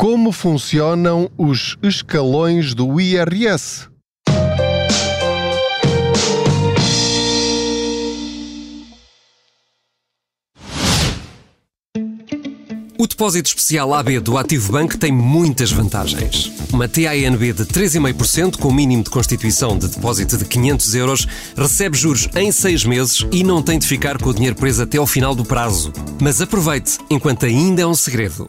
Como funcionam os escalões do IRS? O depósito especial AB do Ativo Banco tem muitas vantagens. Uma TANB de 3,5% com mínimo de constituição de depósito de 500 euros recebe juros em 6 meses e não tem de ficar com o dinheiro preso até ao final do prazo. Mas aproveite, enquanto ainda é um segredo.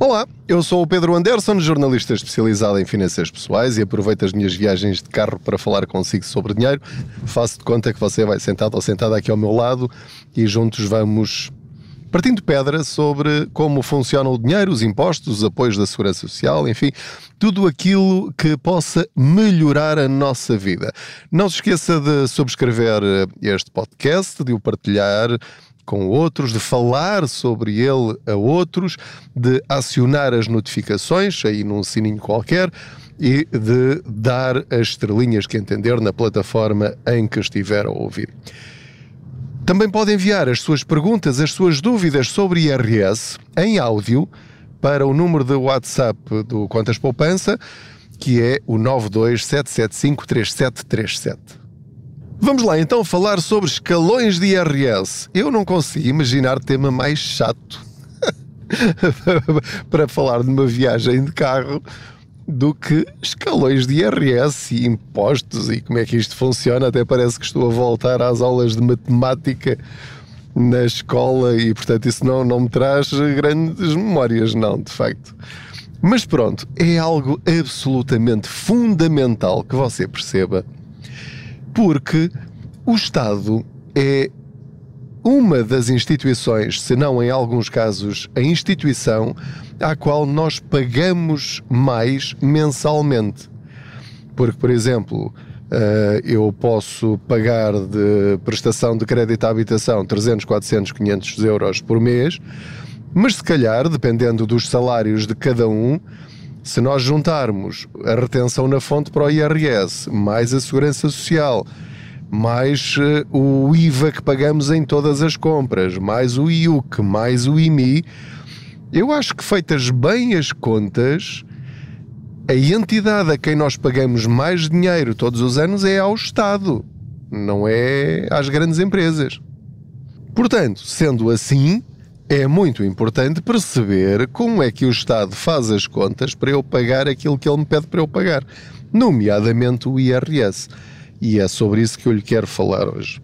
Olá, eu sou o Pedro Anderson, jornalista especializado em finanças pessoais e aproveito as minhas viagens de carro para falar consigo sobre dinheiro. Faço de conta que você vai sentado ou sentada aqui ao meu lado e juntos vamos partindo pedra sobre como funciona o dinheiro, os impostos, os apoios da segurança social, enfim, tudo aquilo que possa melhorar a nossa vida. Não se esqueça de subscrever este podcast, de o partilhar com outros, de falar sobre ele a outros, de acionar as notificações aí num sininho qualquer e de dar as estrelinhas que entender na plataforma em que estiver a ouvir. Também pode enviar as suas perguntas, as suas dúvidas sobre IRS em áudio para o número de WhatsApp do Contas Poupança, que é o 927753737. Vamos lá então falar sobre escalões de IRS. Eu não consigo imaginar tema mais chato para falar de uma viagem de carro do que escalões de IRS e impostos e como é que isto funciona. Até parece que estou a voltar às aulas de matemática na escola e, portanto, isso não, não me traz grandes memórias, não, de facto. Mas pronto, é algo absolutamente fundamental que você perceba porque o Estado é uma das instituições, se não em alguns casos a instituição, à qual nós pagamos mais mensalmente. Porque, por exemplo, eh, eu posso pagar de prestação de crédito à habitação 300, 400, 500 euros por mês, mas se calhar, dependendo dos salários de cada um, se nós juntarmos a retenção na fonte para o IRS, mais a segurança social, mais uh, o IVA que pagamos em todas as compras, mais o IUC, mais o IMI, eu acho que feitas bem as contas, a entidade a quem nós pagamos mais dinheiro todos os anos é ao Estado, não é às grandes empresas. Portanto, sendo assim, é muito importante perceber como é que o Estado faz as contas para eu pagar aquilo que ele me pede para eu pagar, nomeadamente o IRS. E é sobre isso que eu lhe quero falar hoje.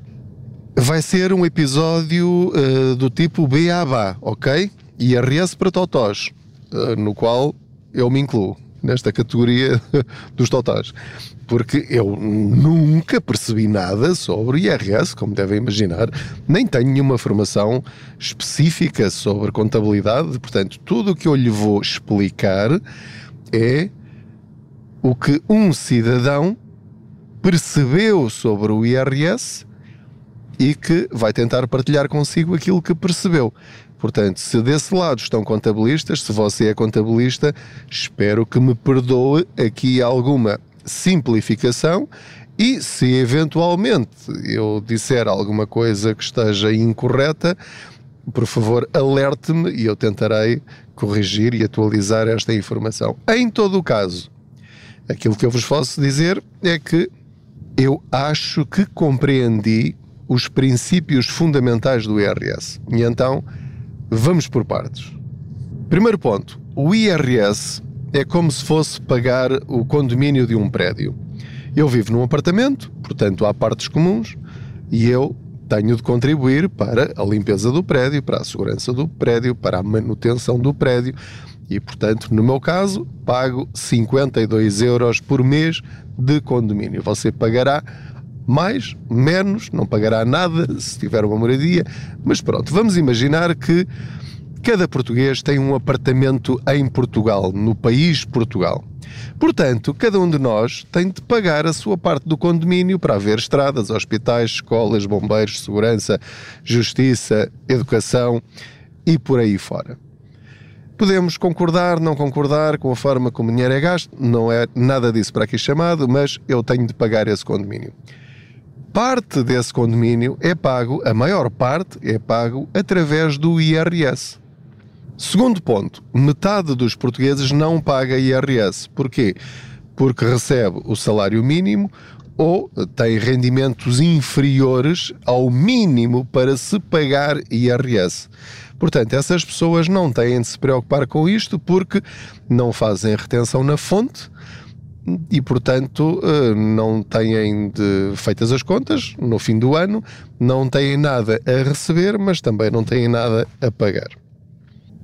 Vai ser um episódio uh, do tipo BABA, ok? IRS para totós, uh, no qual eu me incluo nesta categoria dos totós. Porque eu nunca percebi nada sobre IRS, como devem imaginar, nem tenho nenhuma formação específica sobre contabilidade, portanto, tudo o que eu lhe vou explicar é o que um cidadão percebeu sobre o IRS e que vai tentar partilhar consigo aquilo que percebeu. Portanto, se desse lado estão contabilistas, se você é contabilista, espero que me perdoe aqui alguma simplificação e se eventualmente eu disser alguma coisa que esteja incorreta, por favor, alerte-me e eu tentarei corrigir e atualizar esta informação. Em todo o caso, aquilo que eu vos posso dizer é que eu acho que compreendi os princípios fundamentais do IRS. E então Vamos por partes. Primeiro ponto: o IRS é como se fosse pagar o condomínio de um prédio. Eu vivo num apartamento, portanto há partes comuns, e eu tenho de contribuir para a limpeza do prédio, para a segurança do prédio, para a manutenção do prédio. E, portanto, no meu caso, pago 52 euros por mês de condomínio. Você pagará mais, menos, não pagará nada se tiver uma moradia, mas pronto, vamos imaginar que cada português tem um apartamento em Portugal, no país Portugal. Portanto, cada um de nós tem de pagar a sua parte do condomínio para haver estradas, hospitais, escolas, bombeiros, segurança, justiça, educação e por aí fora. Podemos concordar, não concordar com a forma como o dinheiro é gasto, não é nada disso para aqui chamado, mas eu tenho de pagar esse condomínio. Parte desse condomínio é pago, a maior parte é pago através do IRS. Segundo ponto, metade dos portugueses não paga IRS. Porquê? Porque recebe o salário mínimo ou tem rendimentos inferiores ao mínimo para se pagar IRS. Portanto, essas pessoas não têm de se preocupar com isto porque não fazem retenção na fonte e, portanto, eh, não têm de, feitas as contas no fim do ano, não têm nada a receber, mas também não têm nada a pagar.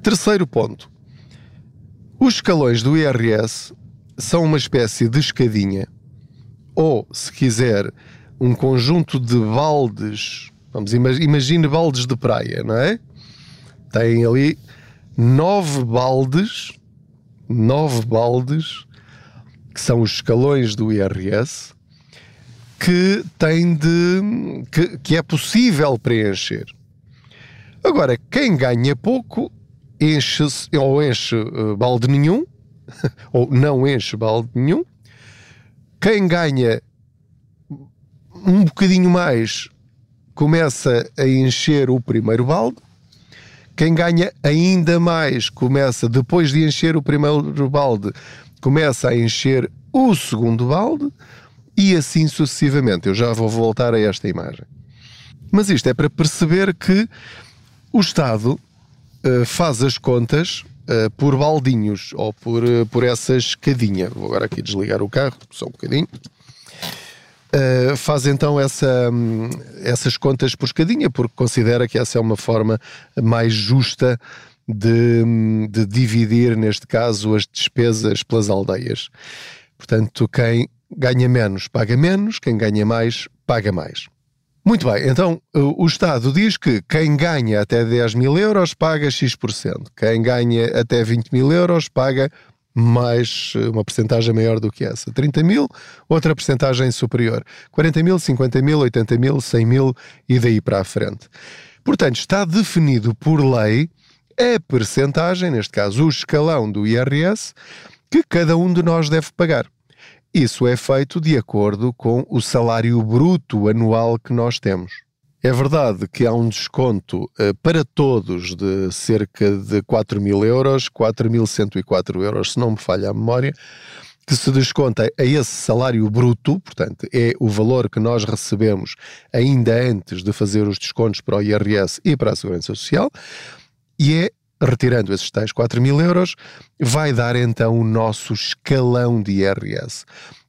Terceiro ponto. Os escalões do IRS são uma espécie de escadinha, ou, se quiser, um conjunto de baldes. Vamos, imagine baldes de praia, não é? Tem ali nove baldes, nove baldes, que são os escalões do IRS, que tem de. que, que é possível preencher. Agora, quem ganha pouco enche ou enche uh, balde nenhum, ou não enche balde nenhum. Quem ganha um bocadinho mais começa a encher o primeiro balde. Quem ganha ainda mais começa, depois de encher o primeiro balde, começa a encher o segundo balde e assim sucessivamente. Eu já vou voltar a esta imagem. Mas isto é para perceber que o Estado uh, faz as contas uh, por baldinhos ou por, uh, por essa escadinha. Vou agora aqui desligar o carro, só um bocadinho. Uh, faz então essa, um, essas contas por escadinha, porque considera que essa é uma forma mais justa de, de dividir, neste caso, as despesas pelas aldeias. Portanto, quem ganha menos paga menos, quem ganha mais paga mais. Muito bem, então o Estado diz que quem ganha até 10 mil euros paga X%, quem ganha até 20 mil euros paga mais uma porcentagem maior do que essa. 30 mil, outra porcentagem superior. 40 mil, 50 mil, 80 mil, 100 mil e daí para a frente. Portanto, está definido por lei a percentagem, neste caso o escalão do IRS, que cada um de nós deve pagar. Isso é feito de acordo com o salário bruto anual que nós temos. É verdade que há um desconto uh, para todos de cerca de 4 mil euros, 4.104 euros, se não me falha a memória, que se desconta a esse salário bruto, portanto, é o valor que nós recebemos ainda antes de fazer os descontos para o IRS e para a Segurança Social, e é retirando esses tais 4 mil euros, vai dar então o nosso escalão de IRS.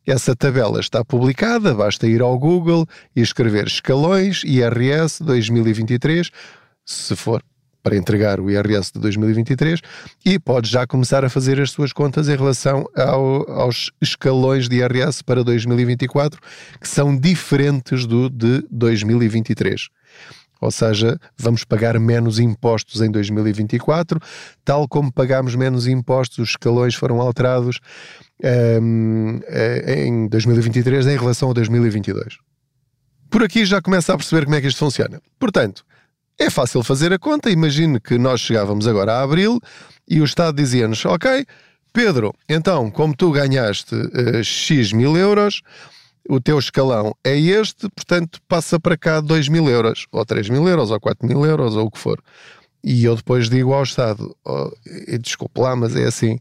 Essa tabela está publicada, basta ir ao Google e escrever escalões IRS 2023, se for para entregar o IRS de 2023 e pode já começar a fazer as suas contas em relação ao, aos escalões de IRS para 2024, que são diferentes do de 2023 ou seja, vamos pagar menos impostos em 2024, tal como pagámos menos impostos, os escalões foram alterados um, eh, em 2023 em relação a 2022. Por aqui já começa a perceber como é que isto funciona. Portanto, é fácil fazer a conta. Imagine que nós chegávamos agora a abril e o Estado dizia-nos: Ok, Pedro, então, como tu ganhaste uh, X mil euros, o teu escalão é este, portanto passa para cá 2 mil euros, ou 3 mil euros, ou 4 mil euros, ou o que for. E eu depois digo ao Estado: oh, desculpe lá, mas é assim,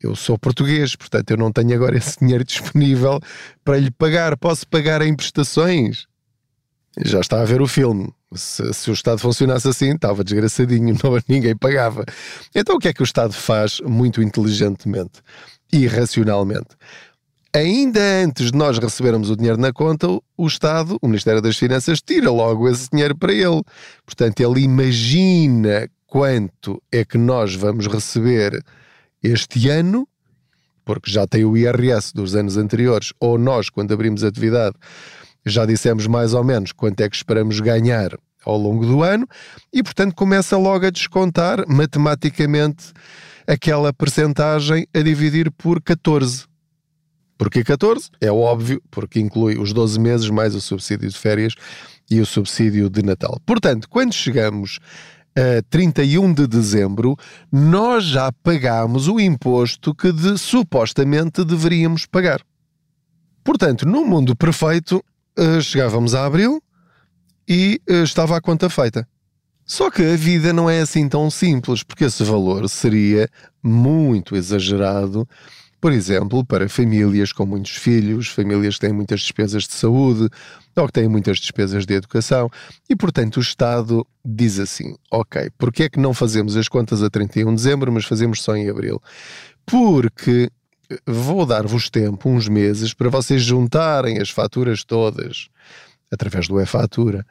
eu sou português, portanto eu não tenho agora esse dinheiro disponível para lhe pagar, posso pagar em prestações. Já está a ver o filme. Se, se, o Estado funcionasse assim, estava desgraçadinho, não, ninguém pagava. Então o que é que o Estado faz muito inteligentemente e racionalmente? Ainda antes de nós recebermos o dinheiro na conta, o Estado, o Ministério das Finanças, tira logo esse dinheiro para ele. Portanto, ele imagina quanto é que nós vamos receber este ano, porque já tem o IRS dos anos anteriores, ou nós, quando abrimos atividade, já dissemos mais ou menos quanto é que esperamos ganhar ao longo do ano e, portanto, começa logo a descontar matematicamente aquela percentagem a dividir por 14. Porquê 14? É óbvio, porque inclui os 12 meses mais o subsídio de férias e o subsídio de Natal. Portanto, quando chegamos a 31 de dezembro, nós já pagamos o imposto que de, supostamente deveríamos pagar. Portanto, no mundo perfeito, eh, chegávamos a abril e eh, estava a conta feita. Só que a vida não é assim tão simples, porque esse valor seria muito exagerado por exemplo, para famílias com muitos filhos, famílias que têm muitas despesas de saúde ou que têm muitas despesas de educação, e portanto o Estado diz assim: ok, porque é que não fazemos as contas a 31 de dezembro, mas fazemos só em abril? Porque vou dar-vos tempo, uns meses, para vocês juntarem as faturas todas através do e-fatura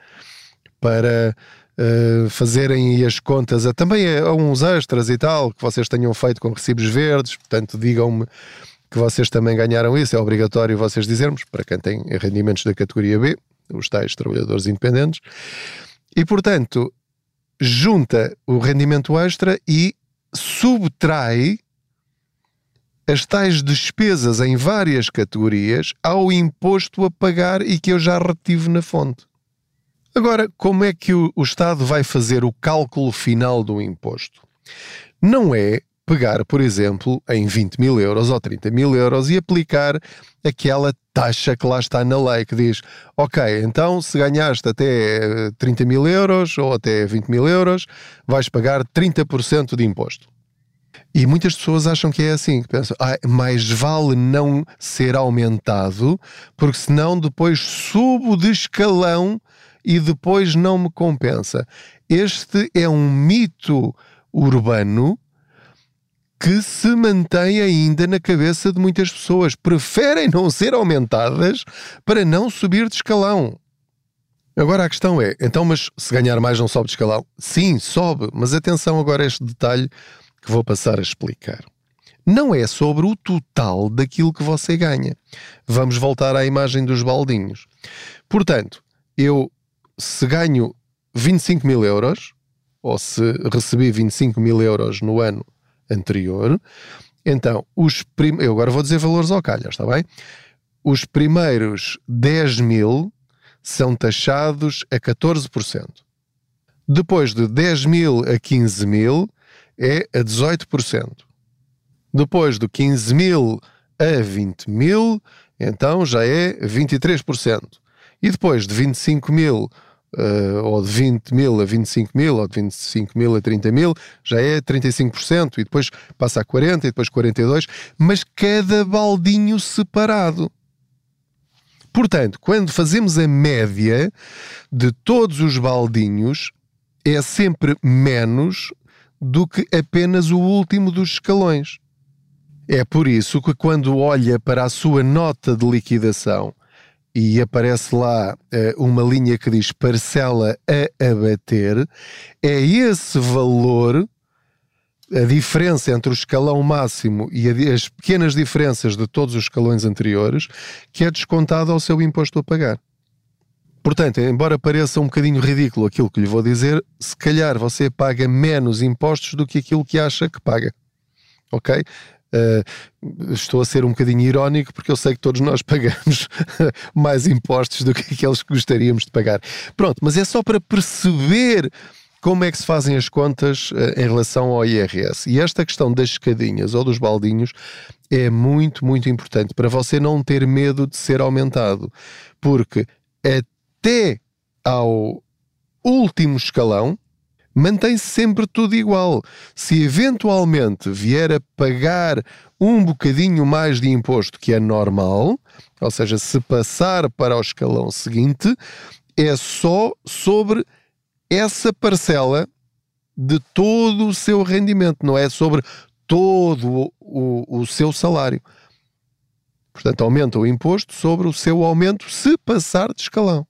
para uh, fazerem as contas a, também a, a, uns extras e tal que vocês tenham feito com recibos verdes. Portanto, digam-me que vocês também ganharam isso. É obrigatório vocês dizermos para quem tem rendimentos da categoria B, os tais trabalhadores independentes. E, portanto, junta o rendimento extra e subtrai as tais despesas em várias categorias ao imposto a pagar e que eu já retive na fonte. Agora, como é que o, o Estado vai fazer o cálculo final do imposto? Não é pegar, por exemplo, em 20 mil euros ou 30 mil euros e aplicar aquela taxa que lá está na lei, que diz: Ok, então se ganhaste até 30 mil euros ou até 20 mil euros, vais pagar 30% de imposto. E muitas pessoas acham que é assim, que pensam, ah, mais vale não ser aumentado, porque senão depois subo de escalão e depois não me compensa. Este é um mito urbano que se mantém ainda na cabeça de muitas pessoas. Preferem não ser aumentadas para não subir de escalão. Agora a questão é, então, mas se ganhar mais não sobe de escalão? Sim, sobe, mas atenção agora a este detalhe que vou passar a explicar. Não é sobre o total daquilo que você ganha. Vamos voltar à imagem dos baldinhos. Portanto, eu se ganho 25 mil euros, ou se recebi 25 mil euros no ano anterior, então os prim... eu agora vou dizer valores ao calhas, está bem? Os primeiros 10 mil são taxados a 14%. Depois de 10 mil a 15 mil é a 18%. Depois de 15 mil a 20 mil, então já é 23%. E depois de 25 mil uh, ou de 20 mil a 25 mil, ou de 25 mil a 30 mil, já é 35%, e depois passa a 40%, e depois 42%, mas cada baldinho separado. Portanto, quando fazemos a média de todos os baldinhos, é sempre menos do que apenas o último dos escalões. É por isso que, quando olha para a sua nota de liquidação e aparece lá uh, uma linha que diz parcela a abater, é esse valor, a diferença entre o escalão máximo e a, as pequenas diferenças de todos os escalões anteriores, que é descontado ao seu imposto a pagar. Portanto, embora pareça um bocadinho ridículo aquilo que lhe vou dizer, se calhar você paga menos impostos do que aquilo que acha que paga. Ok? Uh, estou a ser um bocadinho irónico porque eu sei que todos nós pagamos mais impostos do que aqueles que gostaríamos de pagar. Pronto, mas é só para perceber como é que se fazem as contas uh, em relação ao IRS. E esta questão das escadinhas ou dos baldinhos é muito, muito importante para você não ter medo de ser aumentado, porque até ao último escalão mantém-se sempre tudo igual. Se eventualmente vier a pagar um bocadinho mais de imposto que é normal, ou seja, se passar para o escalão seguinte, é só sobre essa parcela de todo o seu rendimento, não é sobre todo o, o, o seu salário. Portanto, aumenta o imposto sobre o seu aumento se passar de escalão.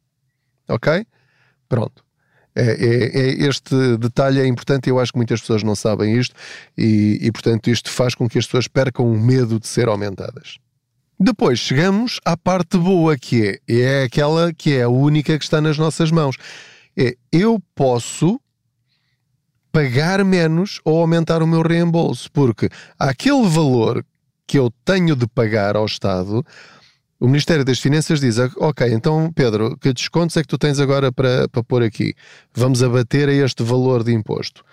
Ok? Pronto. É, é, é, este detalhe é importante e eu acho que muitas pessoas não sabem isto e, e, portanto, isto faz com que as pessoas percam o medo de ser aumentadas. Depois chegamos à parte boa, que é, é aquela que é a única que está nas nossas mãos, É eu posso pagar menos ou aumentar o meu reembolso, porque aquele valor que eu tenho de pagar ao Estado, o Ministério das Finanças diz: Ok, então Pedro, que descontos é que tu tens agora para, para pôr aqui? Vamos abater a este valor de imposto.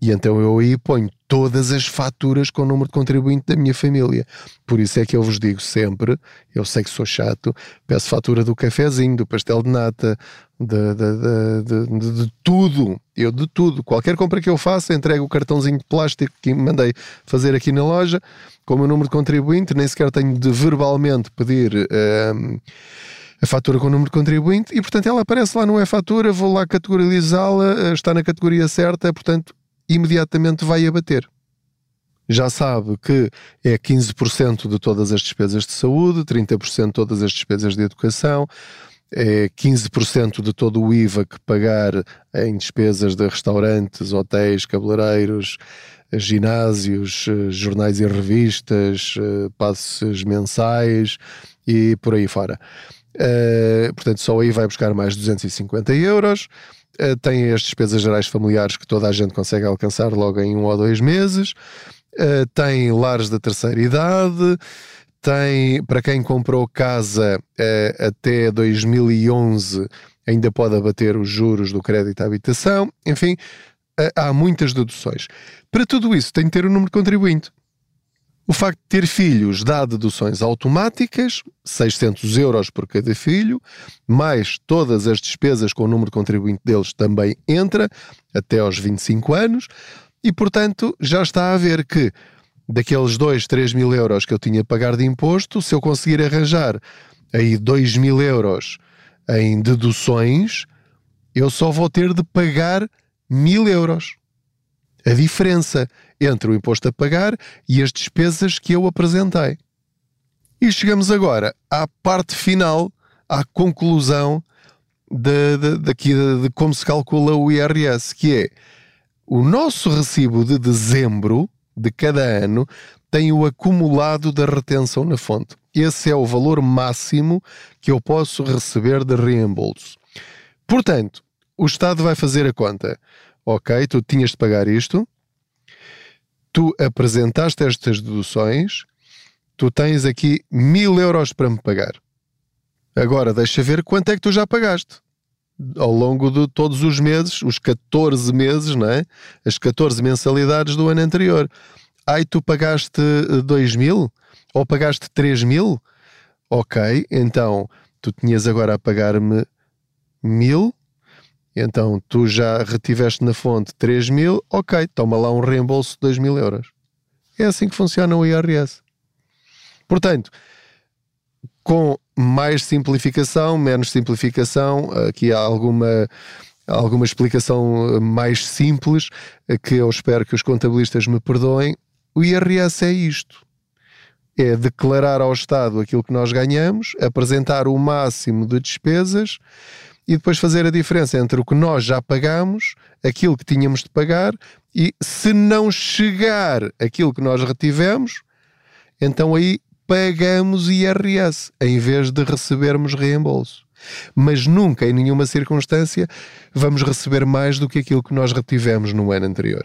E então eu aí ponho todas as faturas com o número de contribuinte da minha família. Por isso é que eu vos digo sempre, eu sei que sou chato, peço fatura do cafezinho, do pastel de nata, de, de, de, de, tudo. Eu de tudo. Qualquer compra que eu faça, entrego o cartãozinho de plástico que mandei fazer aqui na loja, com o meu número de contribuinte, nem sequer tenho de verbalmente pedir. Um, a fatura com o número de contribuinte e, portanto, ela aparece lá, não é fatura, vou lá categorizá-la, está na categoria certa, portanto, imediatamente vai abater. Já sabe que é 15% de todas as despesas de saúde, 30% de todas as despesas de educação, é 15% de todo o IVA que pagar em despesas de restaurantes, hotéis, cabeleireiros, ginásios, jornais e revistas, passes mensais e por aí fora. Portanto, só aí vai buscar mais 250 euros. Eh, tem as despesas gerais familiares que toda a gente consegue alcançar logo em um ou dois meses, tem lares da terceira idade, tem, para quem comprou casa uh, até 2011, ainda pode abater os juros do crédito à habitação, enfim, há muitas deduções. Para tudo isso, tem de ter o um número de contribuinte. O facto de ter filhos dá deduções automáticas, 600 euros por cada filho, mais todas as despesas com o número de contribuinte deles também entra, até aos 25 anos, e portanto já está a ver que daqueles 2, 3 mil euros que eu tinha a pagar de imposto, se eu conseguir arranjar aí 2 mil euros em deduções, eu só vou ter de pagar mil euros. A diferença entre o imposto a pagar e as despesas que eu apresentei. E chegamos agora à parte final, à conclusão de, de, de, de como se calcula o IRS, que é o nosso recibo de dezembro de cada ano tem o acumulado da retenção na fonte. Esse é o valor máximo que eu posso receber de reembolso. Portanto, o Estado vai fazer a conta. Ok, tu tinhas de pagar isto, tu apresentaste estas deduções, tu tens aqui mil euros para me pagar. Agora deixa ver quanto é que tu já pagaste ao longo de todos os meses, os 14 meses, não é? As 14 mensalidades do ano anterior. Ai, tu pagaste 2 eh, mil? Ou pagaste 3 mil? Ok, então tu tinhas agora a pagar-me mil então tu já retiveste na fonte 3 mil, ok, toma lá um reembolso de 2 mil euros. É assim que funciona o IRS. Portanto, com mais simplificação, menos simplificação, aqui há alguma, alguma explicação mais simples, que eu espero que os contabilistas me perdoem. O IRS é isto. É declarar ao Estado aquilo que nós ganhamos, apresentar o máximo de despesas e depois fazer a diferença entre o que nós já pagamos, aquilo que tínhamos de pagar, e se não chegar aquilo que nós retivemos, então aí pagamos IRS em vez de recebermos reembolso. Mas nunca, em nenhuma circunstância, vamos receber mais do que aquilo que nós retivemos no ano anterior.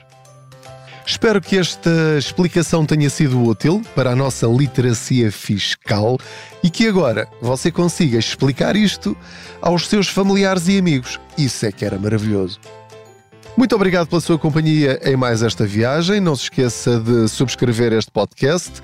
Espero que esta explicação tenha sido útil para a nossa literacia fiscal e que agora você consiga explicar isto aos seus familiares e amigos. Isso é que era maravilhoso. Muito obrigado pela sua companhia em mais esta viagem. Não se esqueça de subscrever este podcast.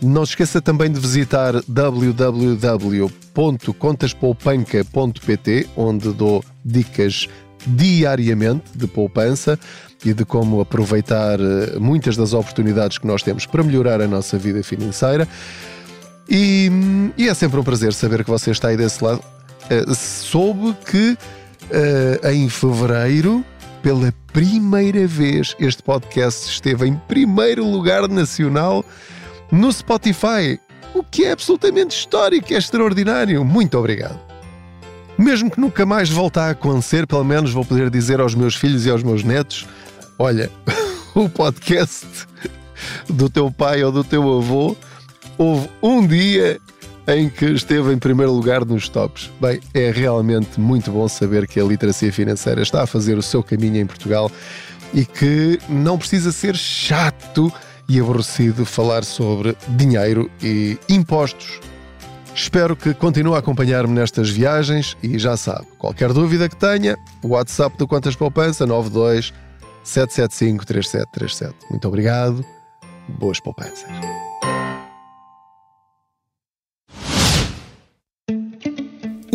Não se esqueça também de visitar www.contaspoupanca.pt, onde dou dicas diariamente de poupança e de como aproveitar eh, muitas das oportunidades que nós temos para melhorar a nossa vida financeira. E, e é sempre um prazer saber que você está aí desse lado. Uh, soube que uh, em fevereiro, pela primeira vez, este podcast esteve em primeiro lugar nacional no Spotify, o que é absolutamente histórico, é extraordinário. Muito obrigado. Mesmo que nunca mais volte a acontecer, pelo menos vou poder dizer aos meus filhos e aos meus netos: olha, o podcast do teu pai ou do teu avô houve um dia em que esteve em primeiro lugar nos tops. Bem, é realmente muito bom saber que a literacia financeira está a fazer o seu caminho em Portugal e que não precisa ser chato e aborrecido falar sobre dinheiro e impostos. Espero que continue a acompanhar-me nestas viagens e já sabe, qualquer dúvida que tenha, o WhatsApp do Quantas Poupança 92 775 3737. Muito obrigado, boas poupanças.